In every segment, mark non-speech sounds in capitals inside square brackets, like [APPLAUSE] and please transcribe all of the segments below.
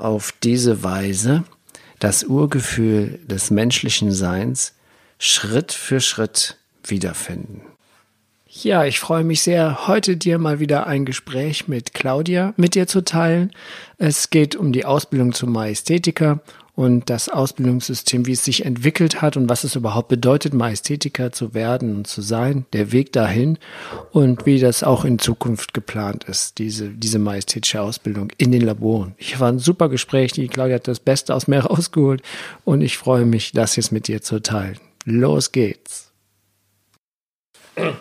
auf diese Weise das Urgefühl des menschlichen Seins Schritt für Schritt wiederfinden. Ja, ich freue mich sehr, heute dir mal wieder ein Gespräch mit Claudia mit dir zu teilen. Es geht um die Ausbildung zum Majestätiker und das Ausbildungssystem, wie es sich entwickelt hat und was es überhaupt bedeutet, Majestätiker zu werden und zu sein, der Weg dahin und wie das auch in Zukunft geplant ist, diese, diese majestätische Ausbildung in den Laboren. Ich war ein super Gespräch, die Claudia hat das Beste aus mir [LAUGHS] rausgeholt und ich freue mich, das jetzt mit dir zu teilen. Los geht's!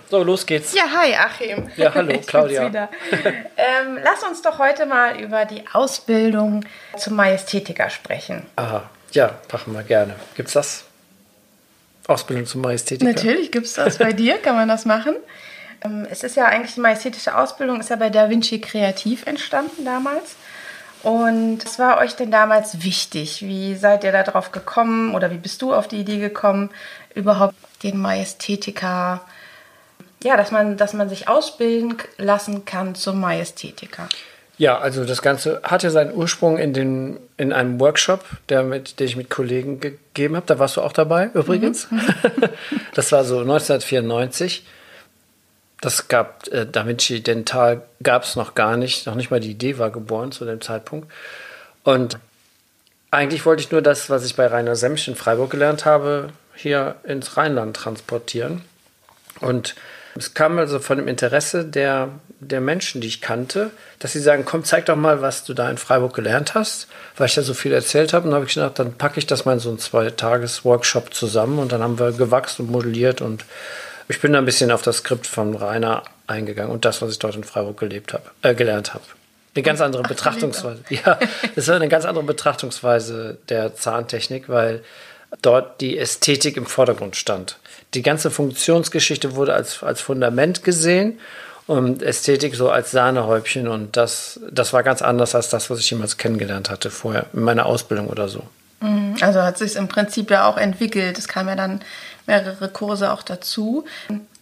So, los geht's. Ja, hi Achim. Ja, hallo Claudia. ähm, lass uns doch heute mal über die Ausbildung zum Majestätiker sprechen. Aha, ja, machen wir gerne. Gibt's das? Ausbildung zum Majestätiker? Natürlich gibt's das. Bei dir kann man das machen. Ähm, es ist ja eigentlich die majestätische Ausbildung, ist ja bei Da Vinci Kreativ entstanden damals. Und was war euch denn damals wichtig? Wie seid ihr da drauf gekommen oder wie bist du auf die Idee gekommen, überhaupt den Majestätiker ja, dass man, dass man sich ausbilden lassen kann zum Majestätiker. Ja, also das Ganze hatte seinen Ursprung in, den, in einem Workshop, der mit, den ich mit Kollegen gegeben habe. Da warst du auch dabei übrigens. Mhm. [LAUGHS] [LAUGHS] das war so 1994. Das gab äh, Da Vinci Dental gab es noch gar nicht, noch nicht mal die Idee war geboren zu dem Zeitpunkt. Und eigentlich wollte ich nur das, was ich bei Rainer Semsch in Freiburg gelernt habe, hier ins Rheinland transportieren. Und es kam also von dem Interesse der, der Menschen, die ich kannte, dass sie sagen, komm, zeig doch mal, was du da in Freiburg gelernt hast, weil ich da so viel erzählt habe. Und dann habe ich gedacht, dann packe ich das mal in so einen Zwei-Tages-Workshop zusammen und dann haben wir gewachsen und modelliert und ich bin da ein bisschen auf das Skript von Rainer eingegangen und das, was ich dort in Freiburg gelebt habe, äh, gelernt habe. Eine ganz andere Ach, Betrachtungsweise. [LAUGHS] Ja, das war eine ganz andere Betrachtungsweise der Zahntechnik, weil dort die Ästhetik im Vordergrund stand die ganze Funktionsgeschichte wurde als, als Fundament gesehen und Ästhetik so als Sahnehäubchen und das, das war ganz anders als das, was ich jemals kennengelernt hatte vorher, in meiner Ausbildung oder so. Mhm. Also hat sich im Prinzip ja auch entwickelt. Es kamen ja dann mehrere Kurse auch dazu.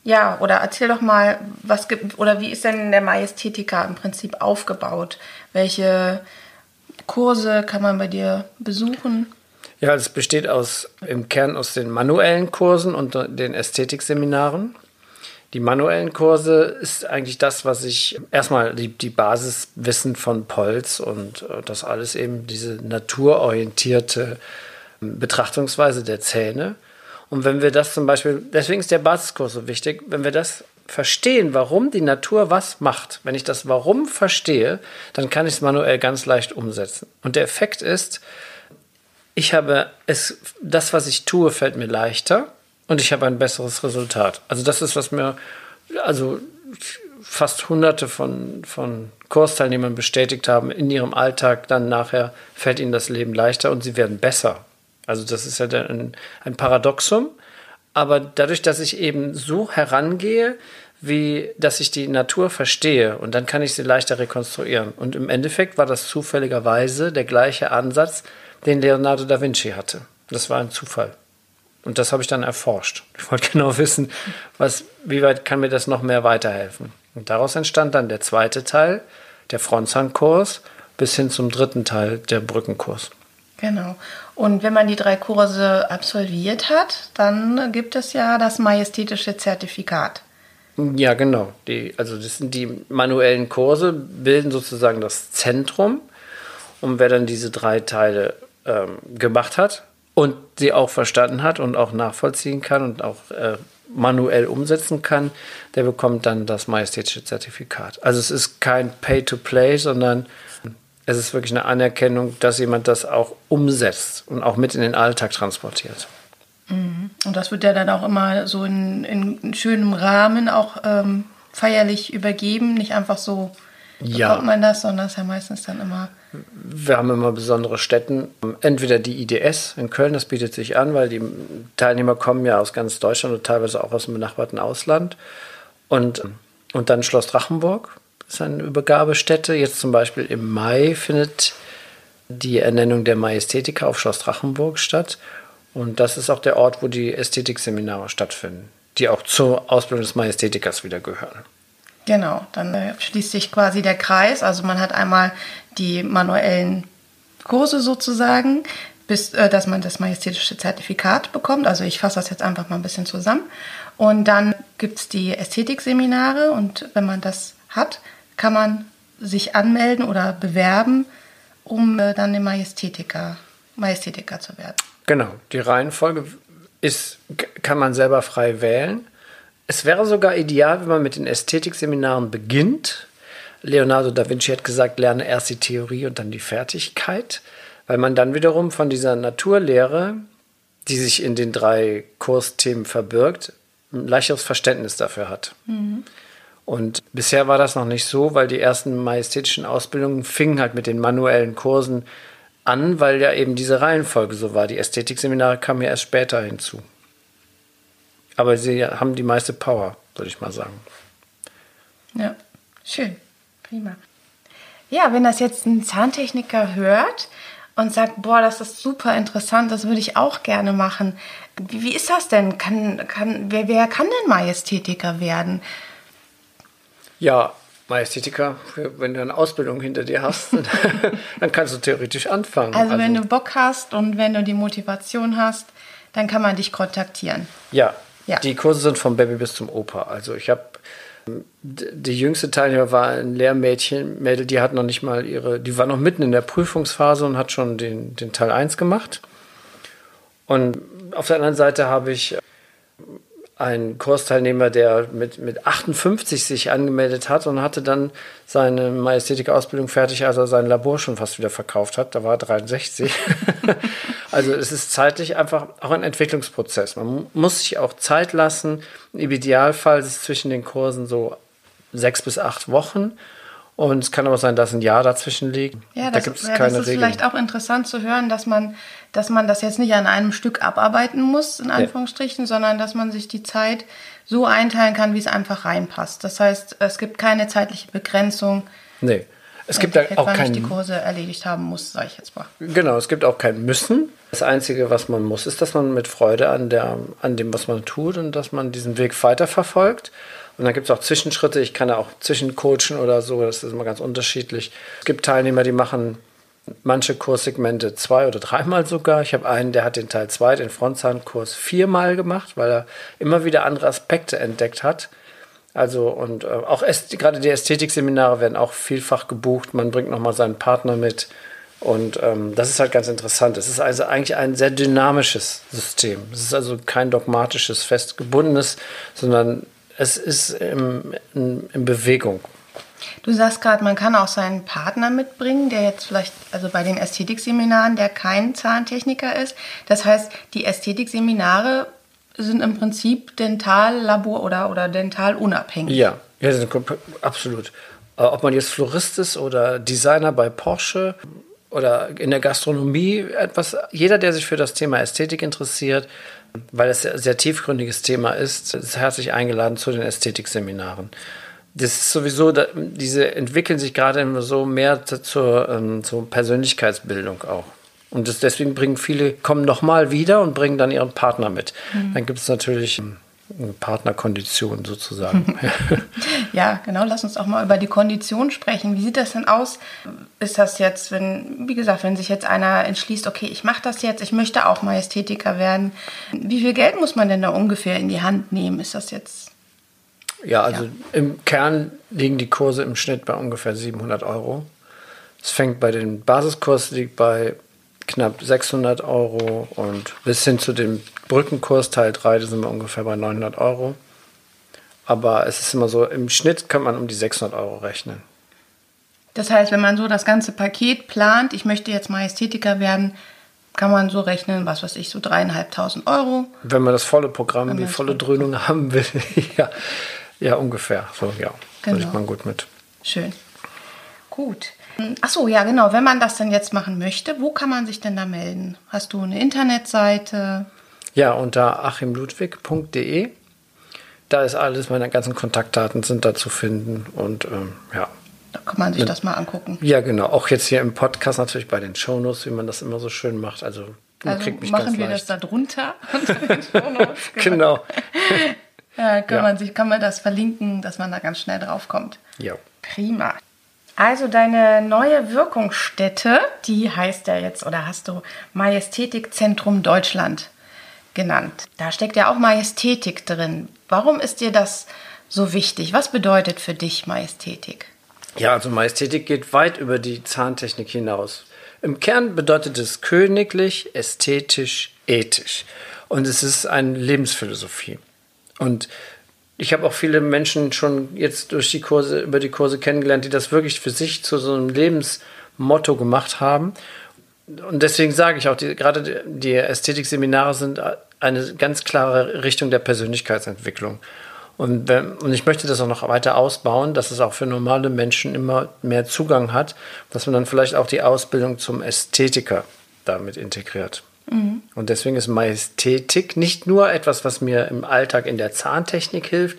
Ja, oder erzähl doch mal, was gibt oder wie ist denn der Majestätiker im Prinzip aufgebaut? Welche Kurse kann man bei dir besuchen? Ja, es besteht aus, im Kern aus den manuellen Kursen und den Ästhetikseminaren. Die manuellen Kurse ist eigentlich das, was ich erstmal die, die Basiswissen von Polz und äh, das alles eben diese naturorientierte ähm, Betrachtungsweise der Zähne. Und wenn wir das zum Beispiel, deswegen ist der Basiskurs so wichtig, wenn wir das verstehen, warum die Natur was macht, wenn ich das Warum verstehe, dann kann ich es manuell ganz leicht umsetzen. Und der Effekt ist, ich habe es, das, was ich tue, fällt mir leichter und ich habe ein besseres Resultat. Also das ist, was mir, also fast hunderte von, von Kursteilnehmern bestätigt haben, in ihrem Alltag dann nachher fällt ihnen das Leben leichter und sie werden besser. Also das ist ja ein, ein Paradoxum. Aber dadurch, dass ich eben so herangehe, wie dass ich die Natur verstehe und dann kann ich sie leichter rekonstruieren. Und im Endeffekt war das zufälligerweise der gleiche Ansatz, den Leonardo da Vinci hatte. Das war ein Zufall. Und das habe ich dann erforscht. [LAUGHS] Ich wollte genau wissen, was, wie weit kann mir das noch mehr weiterhelfen. Und daraus entstand dann der zweite Teil, der Frontzahnkurs, bis hin zum dritten Teil, der Brückenkurs. Genau. Und wenn man die drei Kurse absolviert hat, dann gibt es ja das majestätische Zertifikat. Ja, genau. Die, also das sind die manuellen Kurse, bilden sozusagen das Zentrum. Und wer dann diese drei Teile ähm, gemacht hat und sie auch verstanden hat und auch nachvollziehen kann und auch äh, manuell umsetzen kann, der bekommt dann das majestätische Zertifikat. Also es ist kein Pay-to-Play, sondern es ist wirklich eine Anerkennung, dass jemand das auch umsetzt und auch mit in den Alltag transportiert. Mhm. Und das wird ja dann auch immer so in, in schönem Rahmen auch ähm, feierlich übergeben, nicht einfach so ja. bekommt man das, sondern ist ja meistens dann immer. Wir haben immer besondere Städten. Entweder die IDS in Köln, das bietet sich an, weil die Teilnehmer kommen ja aus ganz Deutschland und teilweise auch aus dem benachbarten Ausland. Und, und dann Schloss Drachenburg ist eine Übergabestätte. Jetzt zum Beispiel im Mai findet die Ernennung der Majestätiker auf Schloss Drachenburg statt. Und das ist auch der Ort, wo die Ästhetikseminare stattfinden, die auch zur Ausbildung des Majestätikers wieder gehören. Genau, dann äh, schließt sich quasi der Kreis. Also man hat einmal die manuellen Kurse sozusagen, bis äh, dass man das majestätische Zertifikat bekommt. Also ich fasse das jetzt einfach mal ein bisschen zusammen. Und dann gibt es die Ästhetikseminare und wenn man das hat, kann man sich anmelden oder bewerben, um äh, dann den Majestätiker, Majestätiker zu werden. Genau, die Reihenfolge ist, kann man selber frei wählen. Es wäre sogar ideal, wenn man mit den Ästhetikseminaren beginnt. Leonardo da Vinci hat gesagt, lerne erst die Theorie und dann die Fertigkeit, weil man dann wiederum von dieser Naturlehre, die sich in den drei Kursthemen verbirgt, ein leichteres Verständnis dafür hat. Mhm. Und bisher war das noch nicht so, weil die ersten majestätischen Ausbildungen fingen halt mit den manuellen Kursen an, weil ja eben diese Reihenfolge so war. Die Ästhetikseminare kamen ja erst später hinzu. Aber sie haben die meiste Power, würde ich mal sagen. Ja, schön. Prima. Ja, wenn das jetzt ein Zahntechniker hört und sagt, boah, das ist super interessant, das würde ich auch gerne machen. Wie, wie ist das denn? Kann, kann, wer, wer kann denn Majestätiker werden? Ja, Majestätiker, wenn du eine Ausbildung hinter dir hast, [LAUGHS] dann kannst du theoretisch anfangen. Also, also, wenn du Bock hast und wenn du die Motivation hast, dann kann man dich kontaktieren. Ja, ja. die Kurse sind vom Baby bis zum Opa. Also ich habe die jüngste Teilnehmer war ein Lehrmädchen, Mädel, die hat noch nicht mal ihre, die war noch mitten in der Prüfungsphase und hat schon den, den Teil 1 gemacht. Und auf der anderen Seite habe ich ein Kursteilnehmer, der mit, mit 58 sich angemeldet hat und hatte dann seine Majestätik-Ausbildung fertig, als er sein Labor schon fast wieder verkauft hat. Da war er 63. [LAUGHS] also es ist zeitlich einfach auch ein Entwicklungsprozess. Man muss sich auch Zeit lassen. Im Idealfall ist es zwischen den Kursen so sechs bis acht Wochen. Und es kann aber sein, dass ein Jahr dazwischen liegt. Ja, das, da gibt es ja, keine das ist Regeln. vielleicht auch interessant zu hören, dass man, dass man das jetzt nicht an einem Stück abarbeiten muss, in Anführungsstrichen, ja. sondern dass man sich die Zeit so einteilen kann, wie es einfach reinpasst. Das heißt, es gibt keine zeitliche Begrenzung. Nee. Es gibt halt auch kein die Kurse erledigt haben muss, sage ich jetzt mal. Genau, es gibt auch kein Müssen. Das Einzige, was man muss, ist, dass man mit Freude an, der, an dem, was man tut und dass man diesen Weg weiterverfolgt. Und dann gibt es auch Zwischenschritte. Ich kann ja auch zwischencoachen oder so. Das ist immer ganz unterschiedlich. Es gibt Teilnehmer, die machen manche Kurssegmente zwei oder dreimal sogar. Ich habe einen, der hat den Teil 2, den Frontzahnkurs, viermal gemacht, weil er immer wieder andere Aspekte entdeckt hat. Also und äh, auch gerade die Ästhetikseminare werden auch vielfach gebucht. Man bringt nochmal seinen Partner mit. Und ähm, das ist halt ganz interessant. Es ist also eigentlich ein sehr dynamisches System. Es ist also kein dogmatisches, festgebundenes, sondern es ist in, in, in Bewegung. Du sagst gerade, man kann auch seinen Partner mitbringen, der jetzt vielleicht, also bei den Ästhetikseminaren, der kein Zahntechniker ist. Das heißt, die Ästhetikseminare sind im Prinzip Dentallabor oder, oder dentalunabhängig. Ja, ja absolut. Äh, ob man jetzt Florist ist oder Designer bei Porsche oder in der Gastronomie, etwas, jeder, der sich für das Thema Ästhetik interessiert, weil es ein sehr tiefgründiges Thema ist, ist herzlich eingeladen zu den Ästhetikseminaren. Das ist sowieso, diese entwickeln sich gerade so mehr zur, ähm, zur Persönlichkeitsbildung auch. Und das, deswegen bringen viele, kommen nochmal wieder und bringen dann ihren Partner mit. Mhm. Dann gibt es natürlich Partnerkondition sozusagen. [LAUGHS] [LAUGHS] ja, genau. Lass uns auch mal über die Kondition sprechen. Wie sieht das denn aus? Ist das jetzt, wenn, wie gesagt, wenn sich jetzt einer entschließt, okay, ich mache das jetzt, ich möchte auch Majestätiker werden. Wie viel Geld muss man denn da ungefähr in die Hand nehmen? Ist das jetzt? Ja, also ja. im Kern liegen die Kurse im Schnitt bei ungefähr 700 Euro. Es fängt bei den Basiskurs liegt bei knapp 600 Euro und bis hin zu dem Brückenkurs Teil 3, da sind wir ungefähr bei 900 Euro. Aber es ist immer so, im Schnitt kann man um die 600 Euro rechnen. Das heißt, wenn man so das ganze Paket plant, ich möchte jetzt mal Ästhetiker werden, kann man so rechnen, was weiß ich, so dreieinhalbtausend Euro. Wenn man das volle Programm, die volle Dröhnung [LAUGHS] haben will, ja, ja, ungefähr. So, ja, genau. ich mal gut mit. Schön. Gut. Achso, ja, genau. Wenn man das denn jetzt machen möchte, wo kann man sich denn da melden? Hast du eine Internetseite? Ja, unter achimludwig.de. Da ist alles, meine ganzen Kontaktdaten sind da zu finden und ähm, ja. Da kann man sich das mal angucken. Ja, genau. Auch jetzt hier im Podcast natürlich bei den Shownotes, wie man das immer so schön macht. Also, also kriegt mich machen wir leicht. das da drunter [LAUGHS] [LAUGHS] Shownotes. genau. ja, kann, ja. Man sich, kann man das verlinken, dass man da ganz schnell drauf kommt. Ja. Prima. Also deine neue Wirkungsstätte, die heißt ja jetzt, oder hast du Majestätikzentrum Deutschland genannt. Da steckt ja auch Majestätik drin. Warum ist dir das so wichtig? Was bedeutet für dich Majestätik? Ja, also Majestätik geht weit über die Zahntechnik hinaus. Im Kern bedeutet es königlich, ästhetisch, ethisch. Und es ist eine Lebensphilosophie. Und ich habe auch viele Menschen schon jetzt durch die Kurse, über die Kurse kennengelernt, die das wirklich für sich zu so einem Lebensmotto gemacht haben. Und deswegen sage ich auch, die, gerade die Ästhetik-Seminare sind eine ganz klare Richtung der Persönlichkeitsentwicklung. Und, und ich möchte das auch noch weiter ausbauen, dass es auch für normale Menschen immer mehr Zugang hat, dass man dann vielleicht auch die Ausbildung zum Ästhetiker damit integriert. Mhm. Und deswegen ist Majestätik nicht nur etwas, was mir im Alltag in der Zahntechnik hilft.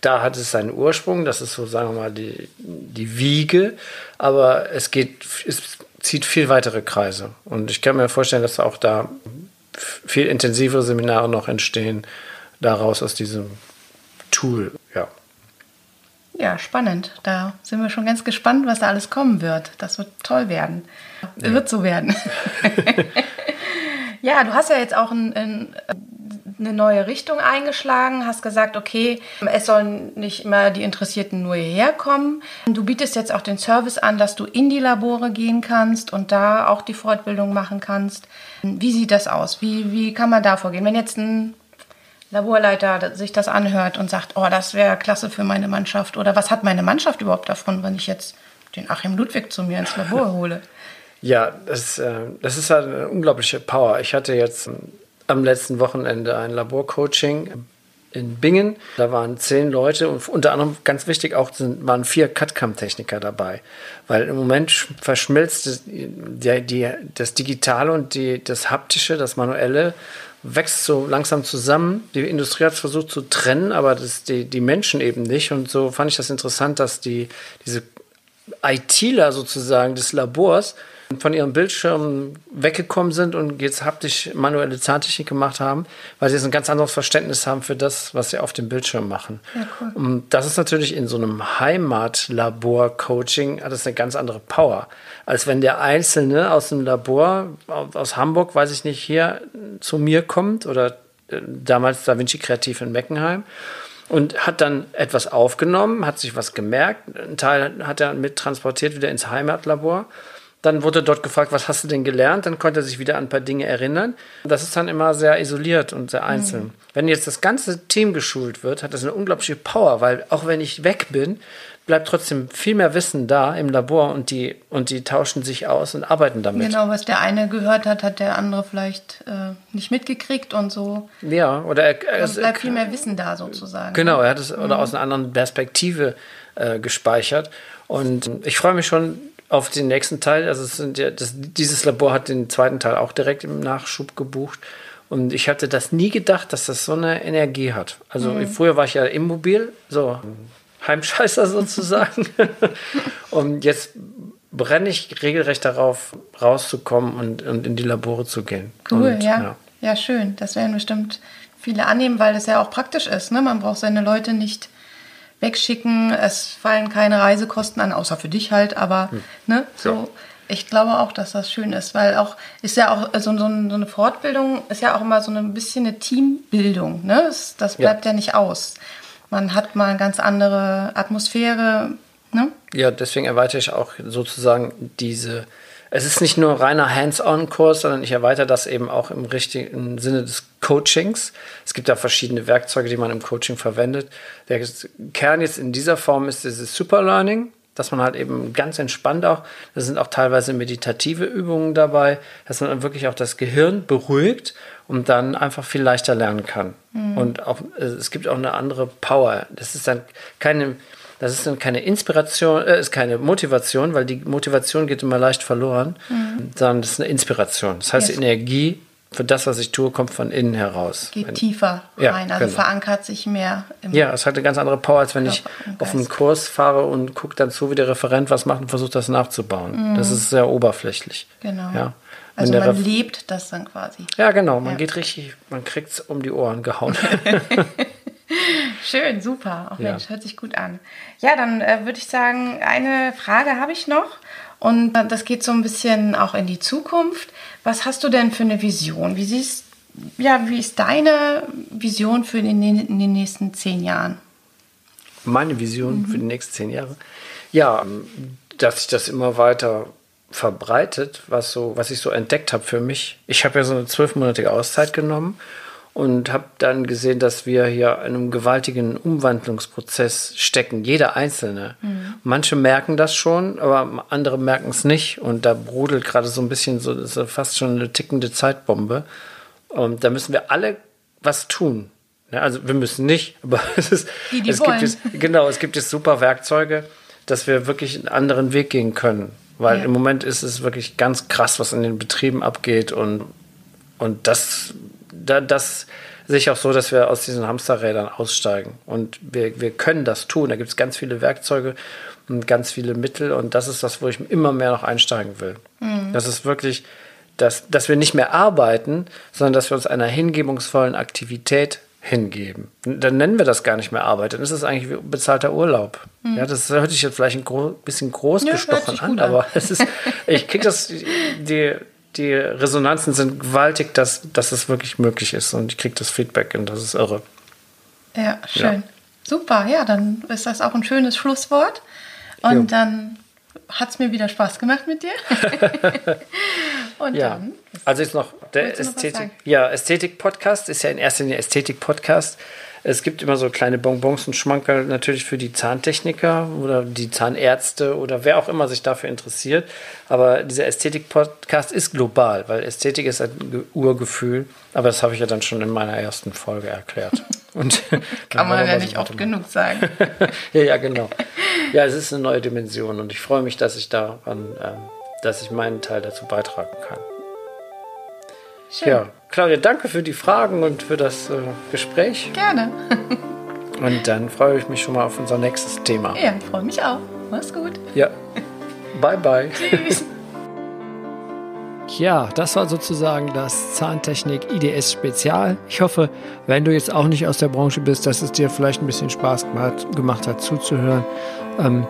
Da hat es seinen Ursprung, das ist so, sagen wir mal, die, die Wiege. Aber es geht, es zieht viel weitere Kreise. Und ich kann mir vorstellen, dass auch da viel intensivere Seminare noch entstehen, daraus aus diesem Tool, ja. Ja, spannend. Da sind wir schon ganz gespannt, was da alles kommen wird. Das wird toll werden. Ja. Wird so werden. [LAUGHS] ja, du hast ja jetzt auch ein, ein, eine neue Richtung eingeschlagen, hast gesagt, okay, es sollen nicht immer die Interessierten nur hierher kommen. Du bietest jetzt auch den Service an, dass du in die Labore gehen kannst und da auch die Fortbildung machen kannst. Wie sieht das aus? Wie, wie kann man da vorgehen? Wenn jetzt ein Laborleiter sich das anhört und sagt, oh, das wäre klasse für meine Mannschaft oder was hat meine Mannschaft überhaupt davon, wenn ich jetzt den Achim Ludwig zu mir ins Labor hole? Ja, das, äh, das ist halt eine unglaubliche Power. Ich hatte jetzt am letzten Wochenende ein Laborcoaching in Bingen. Da waren zehn Leute und unter anderem ganz wichtig auch sind, waren vier CAD-CAM-Techniker dabei. Weil im Moment verschmilzt die, die, das Digitale und die, das Haptische, das Manuelle wächst so langsam zusammen. Die Industrie hat es versucht zu trennen, aber das, die, die Menschen eben nicht. Und so fand ich das interessant, dass die, diese ITler sozusagen des Labors von ihrem Bildschirm weggekommen sind und jetzt haptisch manuelle Zahntechnik gemacht haben, weil sie jetzt ein ganz anderes Verständnis haben für das, was sie auf dem Bildschirm machen. Ja, cool. Und das ist natürlich in so einem Heimatlabor-Coaching hat das eine ganz andere Power, als wenn der Einzelne aus dem Labor aus Hamburg, weiß ich nicht, hier zu mir kommt oder äh, damals Da Vinci Kreativ in Meckenheim und hat dann etwas aufgenommen, hat sich was gemerkt, ein Teil hat er mit transportiert wieder ins Heimatlabor dann wurde dort gefragt, was hast du denn gelernt? Dann konnte er sich wieder an ein paar Dinge erinnern. Das ist dann immer sehr isoliert und sehr einzeln. Mhm. Wenn jetzt das ganze Team geschult wird, hat das eine unglaubliche Power, weil auch wenn ich weg bin, bleibt trotzdem viel mehr Wissen da im Labor und die, und die tauschen sich aus und arbeiten damit. Genau, was der eine gehört hat, hat der andere vielleicht äh, nicht mitgekriegt und so. Ja, oder er, er es bleibt viel mehr Wissen da sozusagen. Genau, er hat es mhm. oder aus einer anderen Perspektive äh, gespeichert. Und ich freue mich schon auf den nächsten Teil. Also ja, das, dieses Labor hat den zweiten Teil auch direkt im Nachschub gebucht. Und ich hatte das nie gedacht, dass das so eine Energie hat. Also mhm. früher war ich ja immobil, so Heimscheißer [LAUGHS] sozusagen. und jetzt brenne ich regelrecht darauf, rauszukommen und, und in die Labore zu gehen. Cool, und, ja. ja. ja. schön. Das werden bestimmt viele annehmen, weil das ja auch praktisch ist. Ne? Man braucht seine Leute nicht wegschicken. Es fallen keine Reisekosten an, außer für dich halt, aber hm. ne, so. Ja. Ich glaube auch, dass das schön ist, weil auch ist ja auch so, so, so eine Fortbildung ist ja auch immer so ein bisschen eine Teambildung. Ne? Das, das bleibt ja. ja nicht aus. Man hat mal eine ganz andere Atmosphäre. Ne? Ja, deswegen erweitere ich auch sozusagen diese es ist nicht nur reiner Hands-on-Kurs, sondern ich erweitere das eben auch im richtigen Sinne des Coachings. Es gibt da verschiedene Werkzeuge, die man im Coaching verwendet. Der Kern jetzt in dieser Form ist dieses Superlearning, dass man halt eben ganz entspannt auch, da sind auch teilweise meditative Übungen dabei, dass man dann wirklich auch das Gehirn beruhigt und dann einfach viel leichter lernen kann. Mhm. Und auch, es gibt auch eine andere Power. Das ist dann keine Das ist dann keine Inspiration, äh, ist keine Motivation, weil die Motivation geht immer leicht verloren, mhm. sondern das ist eine Inspiration. Das heißt, yes. die Energie für das, was ich tue, kommt von innen heraus. Geht wenn, tiefer rein, ja, also genau. verankert sich mehr. ja, es hat eine ganz andere Power, als wenn ich auf einen Kurs fahre und gucke dann zu, wie der Referent was macht und versucht, das nachzubauen. Mhm. Das ist sehr oberflächlich. Genau. Ja. Also man Ref lebt das dann quasi. Ja, genau. Man ja. geht richtig, man kriegt es um die Ohren gehauen. [LAUGHS] [LAUGHS] Schön, super. Auch Mensch, ja. hört sich gut an. Ja, dann äh, würde ich sagen, eine Frage habe ich noch. Und das geht so ein bisschen auch in die Zukunft. Was hast du denn für eine Vision? Wie siehst ja, wie ist deine Vision für in den, in den nächsten zehn Jahren? Meine Vision mhm. für die nächsten zehn Jahre? Ja, dass sich das immer weiter verbreitet, was so, was ich so entdeckt habe für mich. Ich habe ja so eine zwölfmonatige Auszeit genommen und habe dann gesehen, dass wir hier in einem gewaltigen Umwandlungsprozess stecken, jeder Einzelne. Mhm. Manche merken das schon, aber andere merken es nicht und da brodelt gerade so ein bisschen so, ist fast schon eine tickende Zeitbombe. Und da müssen wir alle was tun. Ja, also wir müssen nicht, [LAUGHS] aber es ist, die, die es gibt jetzt, genau, es gibt jetzt super Werkzeuge, dass wir wirklich einen anderen Weg gehen können. Weil ja. im Moment ist es wirklich ganz krass, was in den Betrieben abgeht und, und das da, das sehe ich auch so, dass wir aus diesen Hamsterrädern aussteigen. Und wir, wir können das tun. Da gibt es ganz viele Werkzeuge und ganz viele Mittel. Und das ist das, wo ich immer mehr noch einsteigen will. Mhm. Das ist wirklich, dass, dass wir nicht mehr arbeiten, sondern dass wir uns einer hingebungsvollen Aktivität hingeben. Dann nennen wir das gar nicht mehr Arbeit. Dann ist es eigentlich bezahlter Urlaub. Mhm. Ja, das hört sich jetzt vielleicht ein gro bisschen groß ja, gesprochen an, an, aber es ist, ich kriege das, [LAUGHS] die, die Resonanzen sind gewaltig, dass, dass es wirklich möglich ist. Und ich kriege das Feedback und das ist irre. Ja, schön. Ja. Super, ja, dann ist das auch ein schönes Schlusswort. Und jo. dann hat es mir wieder Spaß gemacht mit dir. [LAUGHS] und ja. dann. Also ist noch der Ästhetik. Ja, Ästhetik-Podcast ist ja in erster Linie Ästhetik-Podcast. Es gibt immer so kleine Bonbons und Schmankerl natürlich für die Zahntechniker oder die Zahnärzte oder wer auch immer sich dafür interessiert. Aber dieser Ästhetik-Podcast ist global, weil Ästhetik ist ein Urgefühl. Aber das habe ich ja dann schon in meiner ersten Folge erklärt. [LAUGHS] Und Kann [LAUGHS] man ja nicht oft genug sagen. [LAUGHS] ja, ja, genau. Ja, es ist eine neue Dimension und ich freue mich, dass ich daran, äh, dass ich meinen Teil dazu beitragen kann. Schön. Ja, Claudia, danke für die Fragen und für das äh, Gespräch. Gerne. [LAUGHS] und dann freue ich mich schon mal auf unser nächstes Thema. Ja, ich freue mich auch. Mach's gut. Ja. Bye, bye. [LAUGHS] Tschüss. Ja, das war sozusagen das Zahntechnik IDS Spezial. Ich hoffe, wenn du jetzt auch nicht aus der Branche bist, dass es dir vielleicht ein bisschen Spaß gemacht hat zuzuhören. Ähm,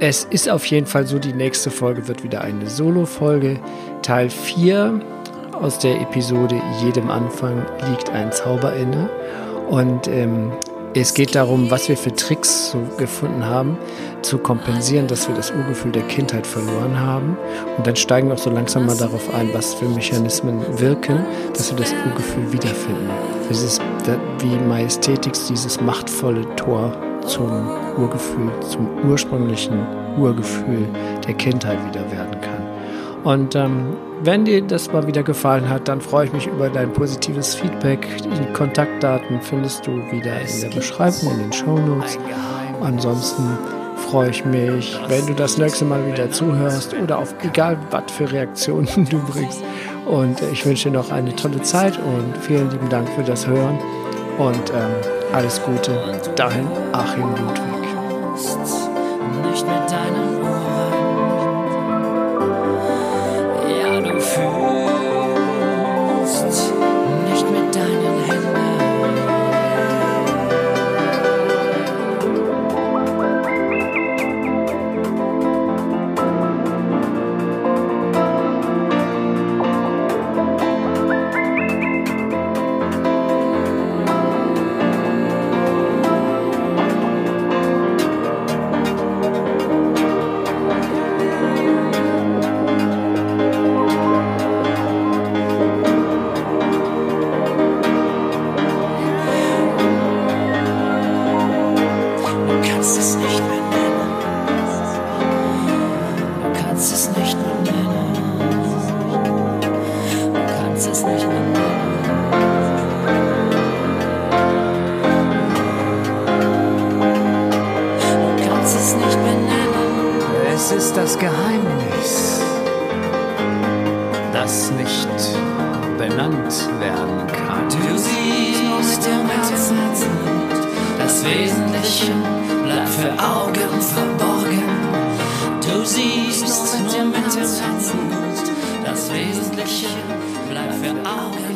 es ist auf jeden Fall so, die nächste Folge wird wieder eine Solo-Folge. Teil 4 aus der Episode Jedem Anfang liegt ein Zauber inne. Und ähm, es geht darum, was wir für Tricks so gefunden haben, zu kompensieren, dass wir das Urgefühl der Kindheit verloren haben. Und dann steigen wir auch so langsam mal darauf ein, was für Mechanismen wirken, dass wir das Urgefühl wiederfinden. Es ist wie Majestätix dieses machtvolle Tor zum Urgefühl, zum ursprünglichen Urgefühl der Kindheit wieder werden kann. Und ähm, wenn dir das mal wieder gefallen hat, dann freue ich mich über dein positives Feedback. Die Kontaktdaten findest du wieder in der Beschreibung, in den Show Notes. Ansonsten freue ich mich, wenn du das nächste Mal wieder zuhörst oder auf egal was für Reaktionen [LAUGHS] du bringst. Und äh, ich wünsche dir noch eine tolle Zeit und vielen lieben Dank für das Hören und ähm, alles Gute. Dahin Achim Ludwig. Nicht mit deinem das nicht benannt werden kann. Du siehst im Herzen, das Wesentliche bleibt für Augen verborgen. Du siehst nur mit dem Herzen, das Wesentliche bleibt für Augen verborgen.